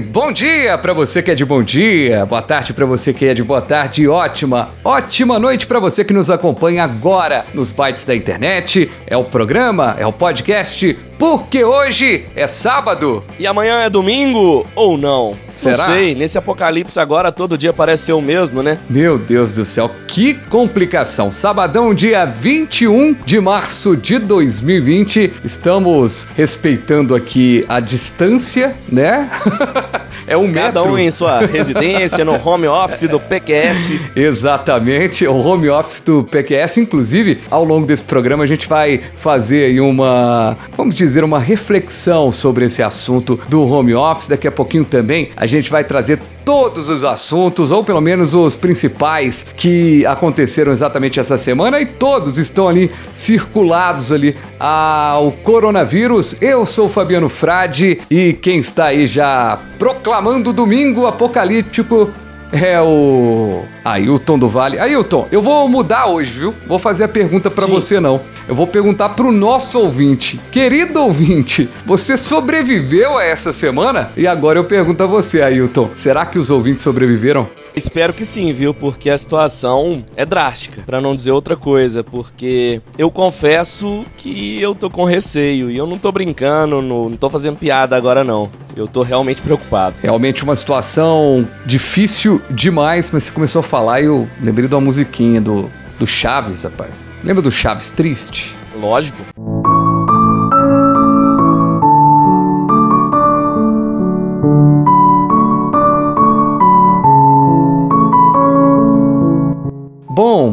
Bom dia para você que é de bom dia, boa tarde para você que é de boa tarde, ótima, ótima noite para você que nos acompanha agora nos bytes da internet. É o programa, é o podcast porque hoje é sábado. E amanhã é domingo ou não? Será? Não sei, nesse apocalipse agora todo dia parece ser o mesmo, né? Meu Deus do céu, que complicação. Sabadão, dia 21 de março de 2020. Estamos respeitando aqui a distância, né? é um Cada metro. um em sua residência, no home office do PQS. Exatamente, o home office do PQS. Inclusive, ao longo desse programa, a gente vai fazer aí uma, vamos dizer, uma reflexão sobre esse assunto do home office. Daqui a pouquinho também a gente vai trazer todos os assuntos, ou pelo menos os principais que aconteceram exatamente essa semana, e todos estão ali circulados ali ao coronavírus. Eu sou Fabiano Frade e quem está aí já proclamando domingo apocalíptico é o Ailton do Vale. Ailton, eu vou mudar hoje, viu? Vou fazer a pergunta pra Sim. você não. Eu vou perguntar pro nosso ouvinte. Querido ouvinte, você sobreviveu a essa semana? E agora eu pergunto a você, Ailton. Será que os ouvintes sobreviveram? Espero que sim, viu? Porque a situação é drástica, Pra não dizer outra coisa, porque eu confesso que eu tô com receio e eu não tô brincando, não, não tô fazendo piada agora não. Eu tô realmente preocupado. Realmente uma situação difícil demais, mas você começou a falar e eu lembrei de uma musiquinha do, do Chaves, rapaz. Lembra do Chaves Triste? Lógico.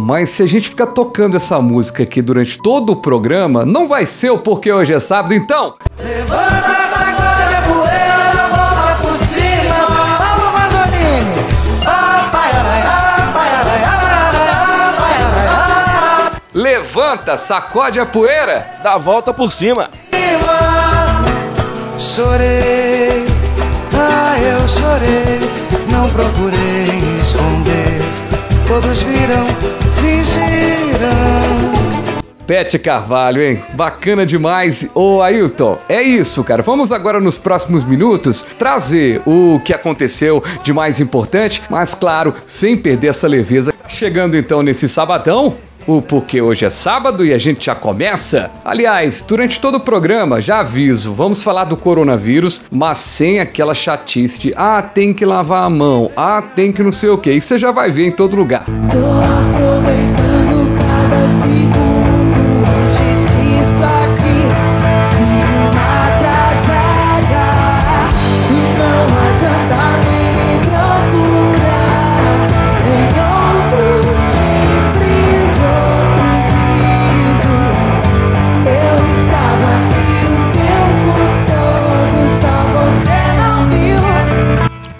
Mas se a gente ficar tocando essa música aqui durante todo o programa, não vai ser o porque hoje é sábado, então. Levanta Levanta, sacode a poeira. Dá a volta por cima. Chorei, ah, eu chorei. Não procurei esconder. Todos viram. Pet Carvalho, hein? Bacana demais. Ô Ailton, é isso, cara. Vamos agora nos próximos minutos trazer o que aconteceu de mais importante, mas claro, sem perder essa leveza. Chegando então nesse sabadão, o porque hoje é sábado e a gente já começa. Aliás, durante todo o programa, já aviso, vamos falar do coronavírus, mas sem aquela chatice de ah, tem que lavar a mão, ah, tem que não sei o que. Isso você já vai ver em todo lugar. Tô aproveitando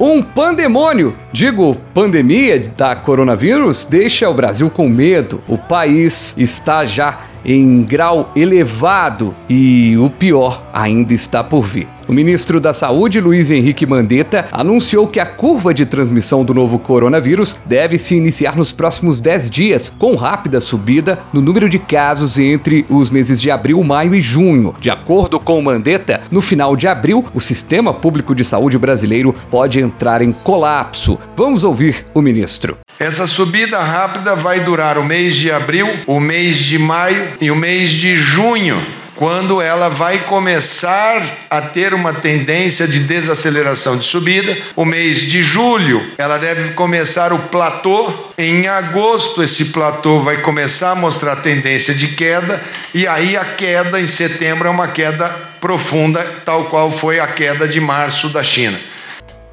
Um pandemônio, digo, pandemia da coronavírus, deixa o Brasil com medo. O país está já em grau elevado e o pior ainda está por vir. O ministro da Saúde, Luiz Henrique Mandetta, anunciou que a curva de transmissão do novo coronavírus deve se iniciar nos próximos 10 dias, com rápida subida no número de casos entre os meses de abril, maio e junho. De acordo com Mandetta, no final de abril, o sistema público de saúde brasileiro pode entrar em colapso. Vamos ouvir o ministro. Essa subida rápida vai durar o mês de abril, o mês de maio e o mês de junho, quando ela vai começar a ter uma tendência de desaceleração de subida. O mês de julho, ela deve começar o platô. Em agosto, esse platô vai começar a mostrar tendência de queda, e aí a queda em setembro é uma queda profunda, tal qual foi a queda de março da China.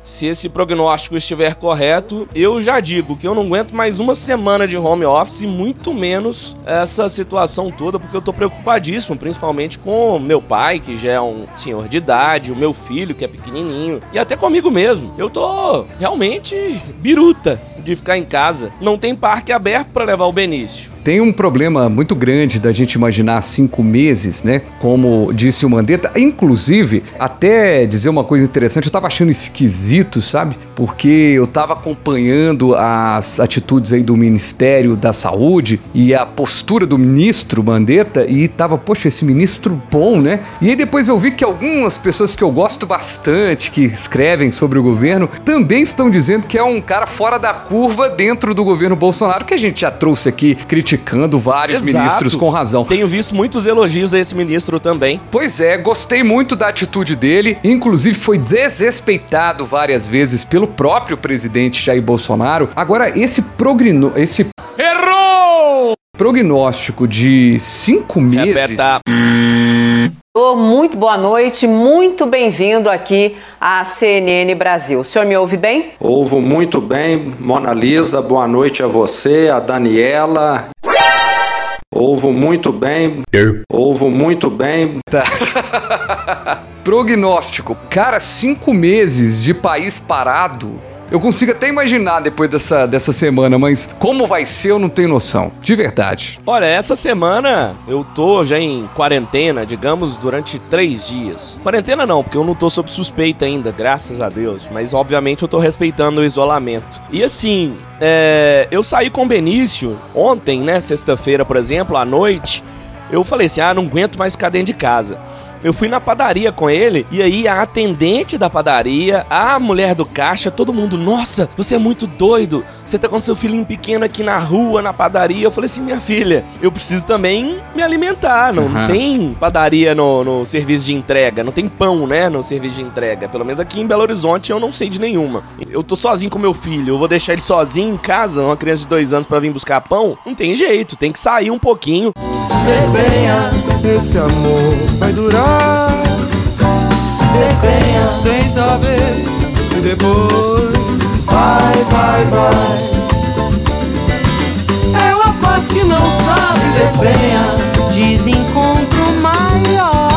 Se esse prognóstico estiver correto, eu já digo que eu não aguento mais uma semana de home office, muito menos essa situação toda, porque eu tô preocupadíssimo, principalmente com meu pai, que já é um senhor de idade, o meu filho, que é pequenininho, e até comigo mesmo. Eu tô realmente biruta de ficar em casa. Não tem parque aberto para levar o Benício. Tem um problema muito grande da gente imaginar cinco meses, né? Como disse o Mandetta. Inclusive, até dizer uma coisa interessante, eu tava achando esquisito, sabe? Porque eu tava acompanhando as atitudes aí do Ministério da Saúde e a postura do ministro Mandetta e tava, poxa, esse ministro bom, né? E aí depois eu vi que algumas pessoas que eu gosto bastante, que escrevem sobre o governo, também estão dizendo que é um cara fora da curva dentro do governo Bolsonaro, que a gente já trouxe aqui criticando vários Exato. ministros com razão. Tenho visto muitos elogios a esse ministro também. Pois é, gostei muito da atitude dele, inclusive foi desrespeitado várias vezes pelo próprio presidente Jair Bolsonaro. Agora, esse progrino, esse prognóstico de cinco meses. Repeta. Muito boa noite, muito bem-vindo aqui à CNN Brasil. O senhor me ouve bem? Ouvo muito bem, Mona Lisa, boa noite a você, a Daniela. Ouvo muito bem, ouvo muito bem, Prognóstico. Cara, cinco meses de país parado. Eu consigo até imaginar depois dessa, dessa semana, mas como vai ser eu não tenho noção. De verdade. Olha, essa semana eu tô já em quarentena, digamos, durante três dias. Quarentena não, porque eu não tô sob suspeita ainda, graças a Deus. Mas obviamente eu tô respeitando o isolamento. E assim, é, eu saí com o Benício ontem, né, sexta-feira, por exemplo, à noite. Eu falei assim: ah, não aguento mais ficar dentro de casa. Eu fui na padaria com ele e aí a atendente da padaria, a mulher do caixa, todo mundo, nossa, você é muito doido. Você tá com seu filhinho pequeno aqui na rua, na padaria. Eu falei assim, minha filha, eu preciso também me alimentar. Não Aham. tem padaria no, no serviço de entrega, não tem pão, né, no serviço de entrega. Pelo menos aqui em Belo Horizonte eu não sei de nenhuma. Eu tô sozinho com meu filho, eu vou deixar ele sozinho em casa, uma criança de dois anos pra vir buscar pão? Não tem jeito, tem que sair um pouquinho. Desdenha, esse amor vai durar. Desdenha, sem saber. E depois vai, vai, vai. É uma paz que não sabe. Desdenha, desencontro maior.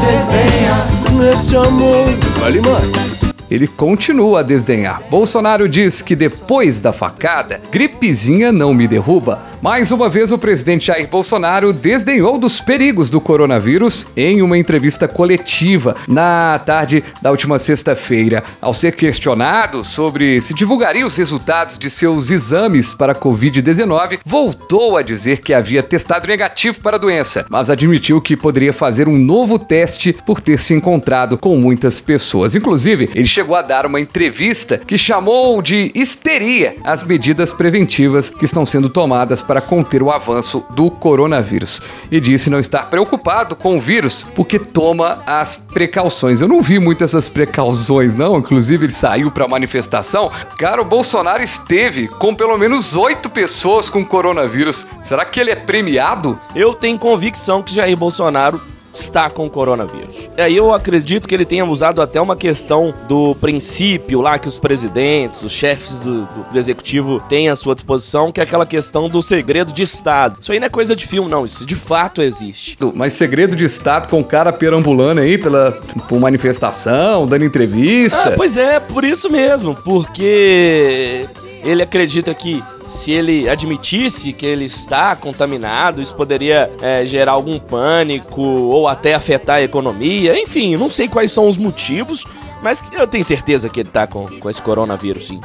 Desdenha, nesse amor vale mais. Ele continua a desdenhar. Bolsonaro diz que depois da facada, gripezinha não me derruba. Mais uma vez, o presidente Jair Bolsonaro desdenhou dos perigos do coronavírus em uma entrevista coletiva na tarde da última sexta-feira. Ao ser questionado sobre se divulgaria os resultados de seus exames para a Covid-19, voltou a dizer que havia testado negativo para a doença, mas admitiu que poderia fazer um novo teste por ter se encontrado com muitas pessoas. Inclusive, ele chegou a dar uma entrevista que chamou de histeria as medidas preventivas que estão sendo tomadas para conter o avanço do coronavírus. E disse não estar preocupado com o vírus porque toma as precauções. Eu não vi muito essas precauções, não. Inclusive, ele saiu para manifestação. Cara, o Bolsonaro esteve com pelo menos oito pessoas com coronavírus. Será que ele é premiado? Eu tenho convicção que Jair Bolsonaro está com o coronavírus. E aí eu acredito que ele tenha usado até uma questão do princípio lá que os presidentes, os chefes do, do- do executivo têm à sua disposição, que é aquela questão do segredo de Estado. Isso aí não é coisa de filme, não. Isso de fato existe. Mas segredo de Estado com o cara perambulando aí pela, por manifestação, dando entrevista. Ah, pois é, por isso mesmo. Porque ele acredita que se ele admitisse que ele está contaminado, isso poderia é, gerar algum pânico ou até afetar a economia. Enfim, não sei quais são os motivos, mas eu tenho certeza que ele tá com, com esse coronavírus, sim.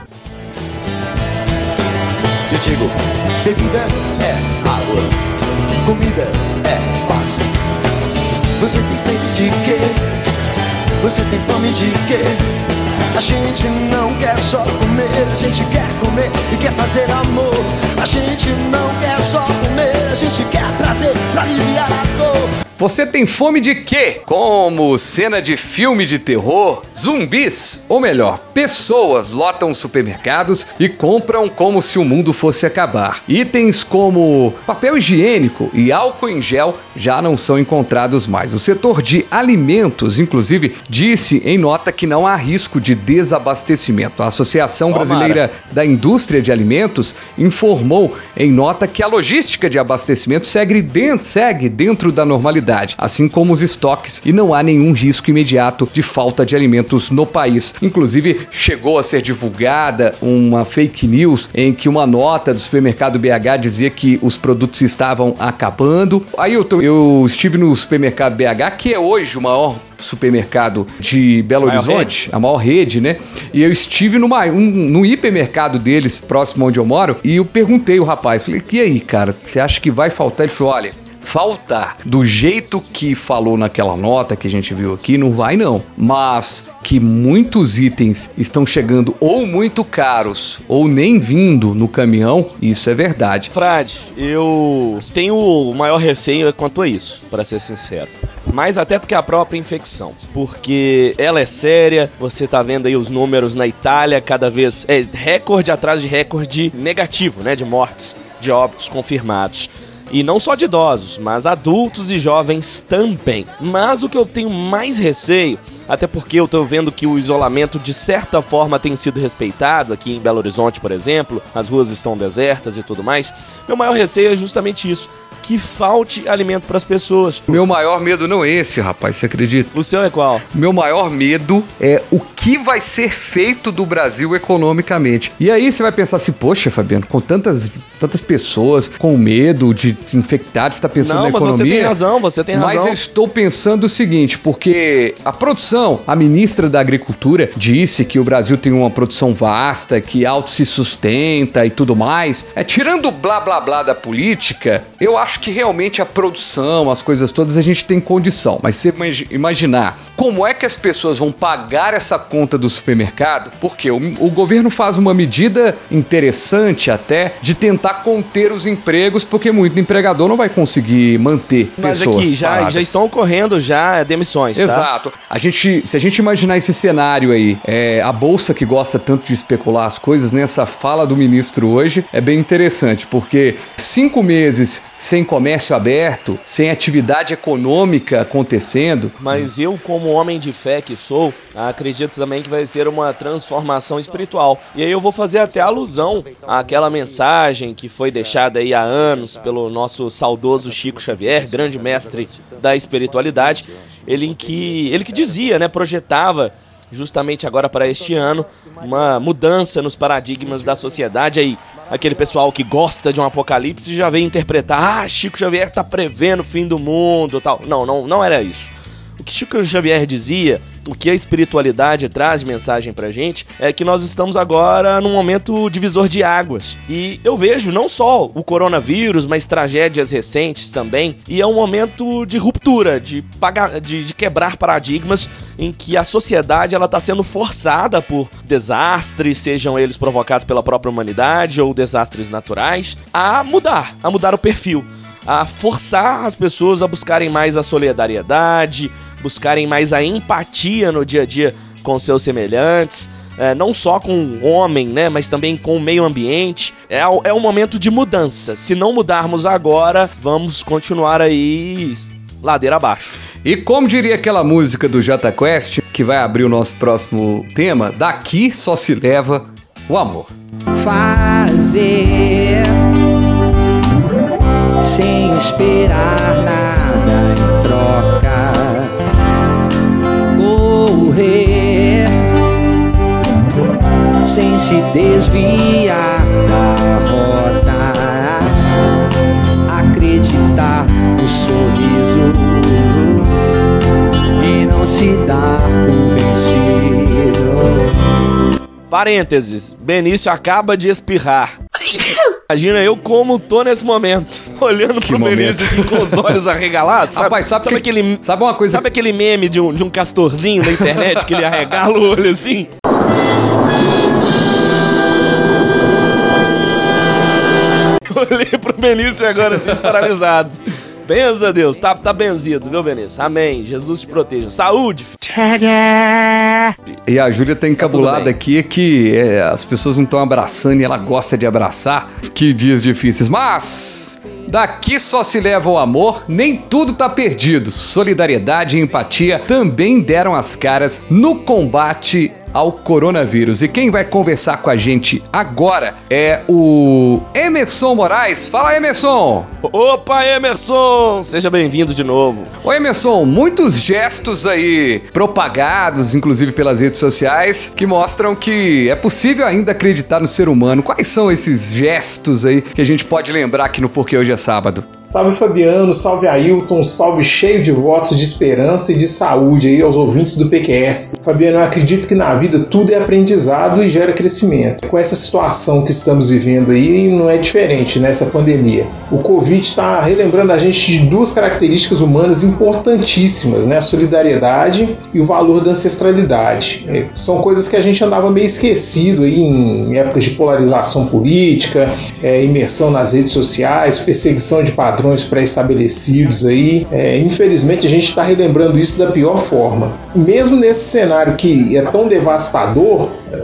Eu digo, bebida é água, comida é pasto. Você tem sede de quê? Você tem fome de quê? A gente não quer só comer, a gente quer comer e quer fazer amor. A gente não quer só comer, a gente quer prazer pra aliviar a dor. Você tem fome de quê? Como cena de filme de terror, zumbis, ou melhor, pessoas lotam supermercados e compram como se o mundo fosse acabar. Itens como papel higiênico e álcool em gel já não são encontrados mais. O setor de alimentos, inclusive, disse em nota que não há risco de desabastecimento. A Associação Tomara. Brasileira da Indústria de Alimentos informou em nota que a logística de abastecimento segue dentro, segue dentro da normalidade assim como os estoques, e não há nenhum risco imediato de falta de alimentos no país. Inclusive, chegou a ser divulgada uma fake news em que uma nota do supermercado BH dizia que os produtos estavam acabando. Aí eu, eu estive no supermercado BH, que é hoje o maior supermercado de Belo Maior Horizonte, a maior rede, né? E eu estive numa, um, no hipermercado deles, próximo onde eu moro, e eu perguntei o rapaz, falei, e aí, cara, você acha que vai faltar? Ele falou, olha, faltar do jeito que falou naquela nota que a gente viu aqui, não vai não. Mas que muitos itens estão chegando ou muito caros ou nem vindo no caminhão, isso é verdade. Frade, eu tenho o maior receio quanto a isso, para ser sincero. Mais até do que a própria infecção. Porque ela é séria, você tá vendo aí os números na Itália, cada vez. É recorde atrás de recorde negativo, né? De mortes, de óbitos confirmados. E não só de idosos, mas adultos e jovens também. Mas o que eu tenho mais receio, até porque eu tô vendo que o isolamento de certa forma tem sido respeitado aqui em Belo Horizonte, por exemplo, as ruas estão desertas e tudo mais. Meu maior receio é justamente isso, que falte alimento para as pessoas. Meu maior medo não é esse, rapaz, você acredita? O seu é qual? Meu maior medo é o que vai ser feito do Brasil economicamente. E aí você vai pensar assim, poxa, Fabiano, com tantas, tantas pessoas com medo de infectar, você está pensando Não, na mas economia. você tem razão, você tem Mas razão. eu estou pensando o seguinte, porque a produção, a ministra da Agricultura disse que o Brasil tem uma produção vasta, que auto se sustenta e tudo mais. É tirando o blá blá blá da política, eu acho que realmente a produção, as coisas todas a gente tem condição. Mas você imagi- imaginar como é que as pessoas vão pagar essa conta do supermercado? Porque o, o governo faz uma medida interessante até de tentar conter os empregos, porque muito empregador não vai conseguir manter Mas pessoas aqui já, paradas. já estão ocorrendo já demissões, tá? Exato. A gente, se a gente imaginar esse cenário aí, é, a bolsa que gosta tanto de especular as coisas, né? Essa fala do ministro hoje é bem interessante, porque cinco meses sem comércio aberto, sem atividade econômica acontecendo, Mas eu, como homem de fé que sou, acredito também que vai ser uma transformação espiritual. E aí eu vou fazer até alusão àquela mensagem que foi deixada aí há anos pelo nosso saudoso Chico Xavier, grande mestre da espiritualidade. Ele em que ele que dizia, né, projetava justamente agora para este ano uma mudança nos paradigmas da sociedade aí. Aquele pessoal que gosta de um apocalipse já vem interpretar, ah, Chico Xavier tá prevendo o fim do mundo, tal. Não, não, não era isso. O que Chico Xavier dizia, o que a espiritualidade traz de mensagem pra gente, é que nós estamos agora num momento divisor de águas. E eu vejo não só o coronavírus, mas tragédias recentes também. E é um momento de ruptura, de, pagar, de, de quebrar paradigmas em que a sociedade ela está sendo forçada por desastres, sejam eles provocados pela própria humanidade ou desastres naturais, a mudar, a mudar o perfil a forçar as pessoas a buscarem mais a solidariedade, buscarem mais a empatia no dia a dia com seus semelhantes, é, não só com o homem, né, mas também com o meio ambiente. É, é um momento de mudança. Se não mudarmos agora, vamos continuar aí ladeira abaixo. E como diria aquela música do Jota Quest, que vai abrir o nosso próximo tema, daqui só se leva o amor. fazer sem esperar nada em troca. Correr sem se desviar da rota. Acreditar no sorriso e não se dar por vencido. Parênteses, Benício acaba de espirrar. Imagina eu como tô nesse momento, olhando pro momento. Benício assim com os olhos arregalados. Sabe, Rapaz, sabe que- aquele, Sabe uma coisa sabe aquele meme de um, de um castorzinho na internet que ele arregala o olho assim? Olhei pro Benício agora assim, paralisado. Benza Deus, tá, tá benzido, viu, Benício? Amém. Jesus te proteja. Saúde. E a Júlia tá encabulada bem. aqui que é, as pessoas não estão abraçando e ela gosta de abraçar. Que dias difíceis. Mas daqui só se leva o amor, nem tudo tá perdido. Solidariedade e empatia também deram as caras no combate ao coronavírus. E quem vai conversar com a gente agora é o Emerson Moraes. Fala, Emerson! Opa, Emerson! Seja bem-vindo de novo. Ô, Emerson, muitos gestos aí propagados, inclusive pelas redes sociais, que mostram que é possível ainda acreditar no ser humano. Quais são esses gestos aí que a gente pode lembrar aqui no Porque Hoje é Sábado? Salve Fabiano, salve Ailton, salve cheio de votos de esperança e de saúde aí aos ouvintes do PQS. Fabiano, eu acredito que na vida tudo é aprendizado e gera crescimento. Com essa situação que estamos vivendo aí, não é diferente nessa pandemia. O Covid está relembrando a gente de duas características humanas importantíssimas, né? A solidariedade e o valor da ancestralidade. É, são coisas que a gente andava meio esquecido aí em épocas de polarização política, é, imersão nas redes sociais, perseguição de padrões pré-estabelecidos aí. É, infelizmente a gente está relembrando isso da pior forma. Mesmo nesse cenário que é tão devastador,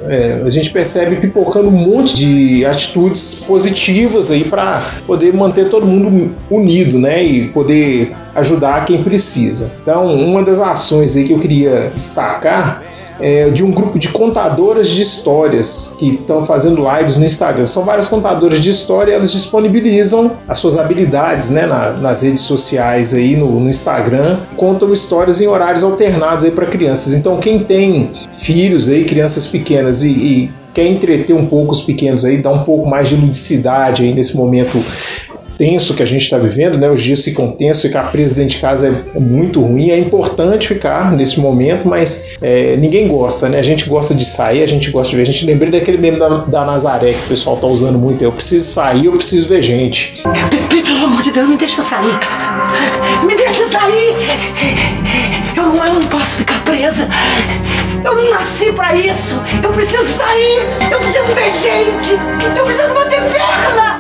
é, a gente percebe pipocando um monte de atitudes positivas aí para poder manter todo mundo unido, né? E poder ajudar quem precisa. Então, uma das ações aí que eu queria destacar é, de um grupo de contadoras de histórias que estão fazendo lives no Instagram. São várias contadoras de história, elas disponibilizam as suas habilidades né, na, nas redes sociais aí no, no, Instagram, contam histórias em horários alternados aí para crianças. Então quem tem filhos aí, crianças pequenas e, e quer entreter um pouco os pequenos aí, dar um pouco mais de ludicidade aí nesse momento tenso que a gente está vivendo, né? Os dias ficam tensos, ficar preso dentro de casa é, é muito ruim. É importante ficar nesse momento, mas é, ninguém gosta, né? A gente gosta de sair, a gente gosta de ver. A gente lembrei daquele meme da, da Nazaré que o pessoal tá usando muito. Eu preciso sair, eu preciso ver gente. Pelo amor de Deus, me deixa sair. Me deixa sair. Eu não, eu não posso ficar presa. Eu não nasci pra isso. Eu preciso sair. Eu preciso ver gente. Eu preciso bater perna.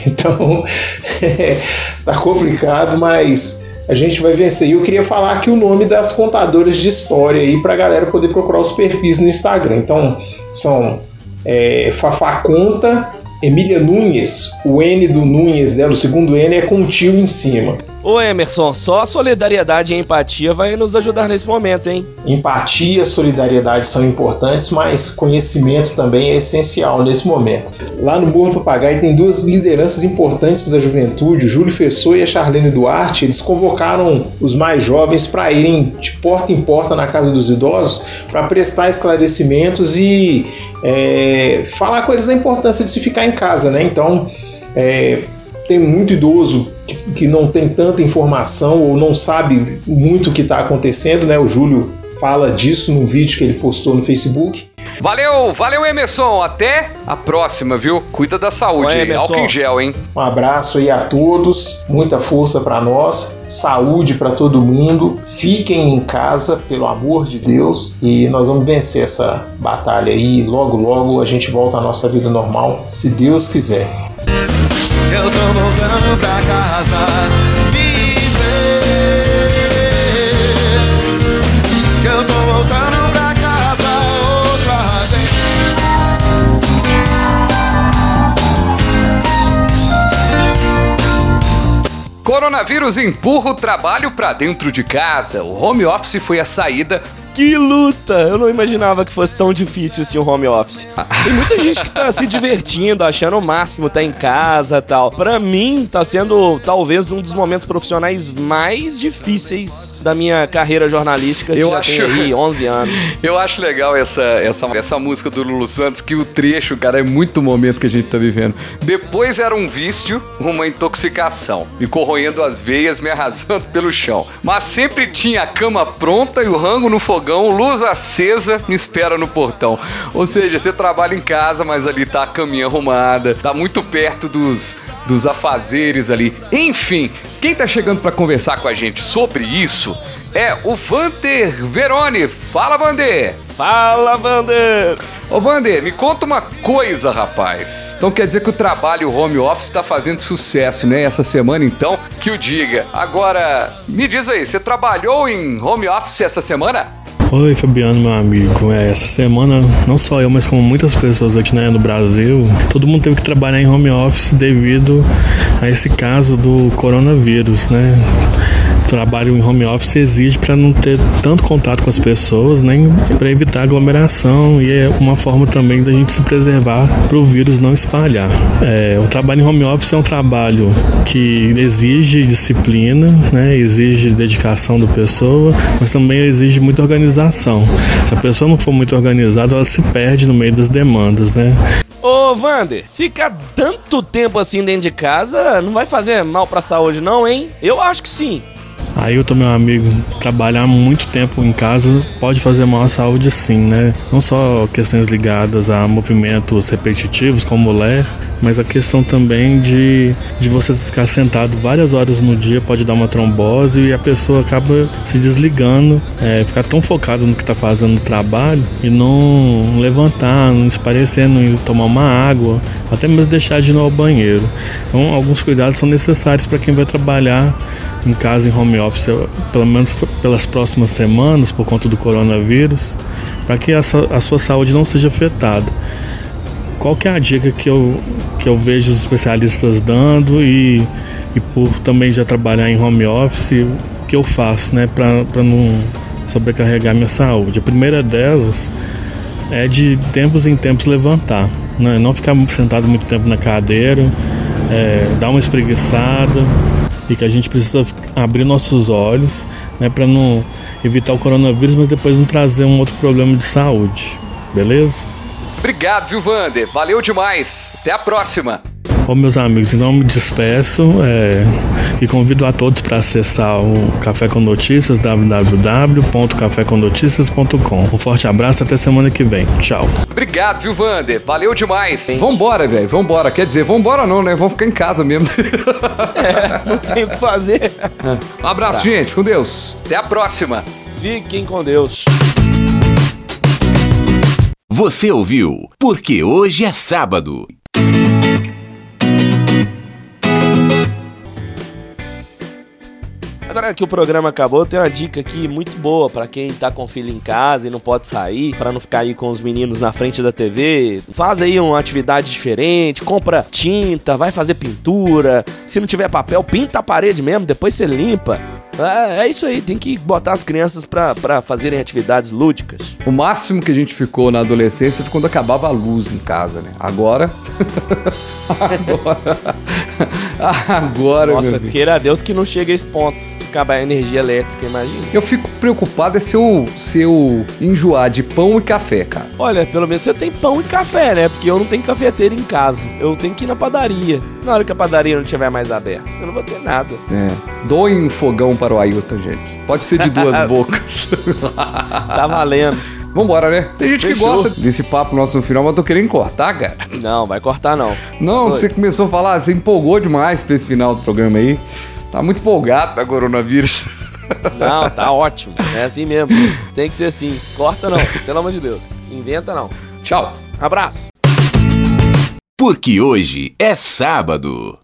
Então, tá complicado, mas a gente vai vencer. E eu queria falar aqui o nome das contadoras de história aí pra galera poder procurar os perfis no Instagram. Então, são é, Fafá Conta, Emília Nunes, o N do Nunes dela, o segundo N é com tio em cima. Ô Emerson, só a solidariedade e empatia vai nos ajudar nesse momento, hein? Empatia, solidariedade são importantes, mas conhecimento também é essencial nesse momento. Lá no Morro do Papagaio tem duas lideranças importantes da juventude, o Júlio Fessor e a Charlene Duarte. Eles convocaram os mais jovens para irem de porta em porta na casa dos idosos para prestar esclarecimentos e é, falar coisas da importância de se ficar em casa, né? Então, é, tem muito idoso que, não tem tanta informação ou não sabe muito o que está acontecendo, né? O Júlio fala disso num vídeo que ele postou no Facebook. Valeu, valeu Emerson, até a próxima, viu? Cuida da saúde, Oi, álcool em gel, hein? Um abraço aí a todos, muita força para nós, saúde para todo mundo. Fiquem em casa, pelo amor de Deus, e nós vamos vencer essa batalha aí. Logo, logo a gente volta à nossa vida normal, se Deus quiser. Eu tô voltando pra casa me ver. Eu tô voltando pra casa outra vez. Coronavírus empurra o trabalho pra dentro de casa. O home office foi a saída Que luta! Eu não imaginava que fosse tão difícil assim o home office. Tem muita gente que tá se divertindo, achando o máximo, tá em casa tal. Pra mim, tá sendo talvez um dos momentos profissionais mais difíceis da minha carreira jornalística, que Eu já acho- aí 11 anos. Eu acho legal essa, essa, essa música do Lulu Santos, que o trecho, cara, é muito o momento que a gente tá vivendo. Depois era um vício, uma intoxicação, me corroendo as veias, me arrasando pelo chão. Mas sempre tinha a cama pronta e o rango no fogão, luz acesa, me espera no portão. Ou seja, você trabalha em casa, mas ali tá a caminha arrumada, tá muito perto dos, dos afazeres ali. Enfim, quem tá chegando pra conversar com a gente sobre isso é o Vander Verone. Fala, Vander! Fala, Vander! Ô, Vander, me conta uma coisa, rapaz. Então quer dizer que o trabalho home office tá fazendo sucesso, né? Essa semana, então, que o diga. Agora, me diz aí, você trabalhou em home office essa semana? Oi, Fabiano, meu amigo. É, essa semana, não só eu, mas como muitas pessoas aqui né, no Brasil, todo mundo teve que trabalhar em home office devido a esse caso do coronavírus, né? Trabalho em home office exige para não ter tanto contato com as pessoas, nem para evitar aglomeração e é uma forma também da gente se preservar para o vírus não espalhar. É, o trabalho em home office é um trabalho que exige disciplina, né, exige dedicação da pessoa, mas também exige muita organização. Se a pessoa não for muito organizada, ela se perde no meio das demandas, né? Ô, Vander, ficar tanto tempo assim dentro de casa não vai fazer mal pra saúde, não, hein? Eu acho que sim. Tô meu amigo, trabalhar muito tempo em casa pode fazer mal à saúde sim, né? Não só questões ligadas a movimentos repetitivos como ler, mas a questão também de, de você ficar sentado várias horas no dia pode dar uma trombose e a pessoa acaba se desligando, é, ficar tão focado no que está fazendo no trabalho e não levantar, não esparecer, não tomar uma água, até mesmo deixar de ir ao banheiro. Então, alguns cuidados são necessários para quem vai trabalhar em casa em home office, pelo menos pelas próximas semanas, por conta do coronavírus, para que a, a sua saúde não seja afetada qual que é a dica que eu, que eu vejo os especialistas dando e, e por também já trabalhar em home office, o que eu faço, né, para não sobrecarregar minha saúde. A primeira delas é de tempos em tempos levantar, né, não ficar sentado muito tempo na cadeira, é, dar uma espreguiçada e que a gente precisa abrir nossos olhos, né, para não evitar o coronavírus, mas depois não trazer um outro problema de saúde, beleza? Obrigado, viu, Vander? Valeu demais. Até a próxima. Bom, meus amigos, então me despeço é, e convido a todos para acessar o Café com Notícias, www.cafécomnoticias.com. Um forte abraço, até semana que vem. Tchau. Obrigado, viu, Vander? Valeu demais. Gente. Vambora, velho, vambora. Quer dizer, vambora não, né? Vamos ficar em casa mesmo. É, não tem o que fazer. Um abraço, tá. gente. Com Deus. Até a próxima. Fiquem com Deus. Você ouviu? Porque hoje é sábado. Agora que o programa acabou, tem uma dica aqui muito boa para quem tá com filho em casa e não pode sair, para não ficar aí com os meninos na frente da TV. Faz aí uma atividade diferente, compra tinta, vai fazer pintura. Se não tiver papel, pinta a parede mesmo, depois você limpa. É, é isso aí, tem que botar as crianças para fazerem atividades lúdicas. O máximo que a gente ficou na adolescência foi quando acabava a luz em casa, né? Agora. Agora. Agora, Nossa, queira a Deus que não chegue a esse ponto de acabar a energia elétrica, imagina. Eu fico preocupado é se eu, se eu enjoar de pão e café, cara. Olha, pelo menos você tem pão e café, né? Porque eu não tenho cafeteira em casa. Eu tenho que ir na padaria. Na hora que a padaria não estiver mais aberta, eu não vou ter nada. É. Doe um fogão para o Ailton, gente. Pode ser de duas bocas. tá valendo. Vambora, né? Tem gente Fechou. que gosta desse papo nosso no final, mas eu tô querendo cortar, cara. Não, vai cortar não. Não, Foi. você começou a falar, você empolgou demais pra esse final do programa aí. Tá muito empolgado pra coronavírus. Não, tá ótimo. É assim mesmo. Tem que ser assim. Corta não, pelo amor de Deus. Inventa não. Tchau. Abraço. Porque hoje é sábado.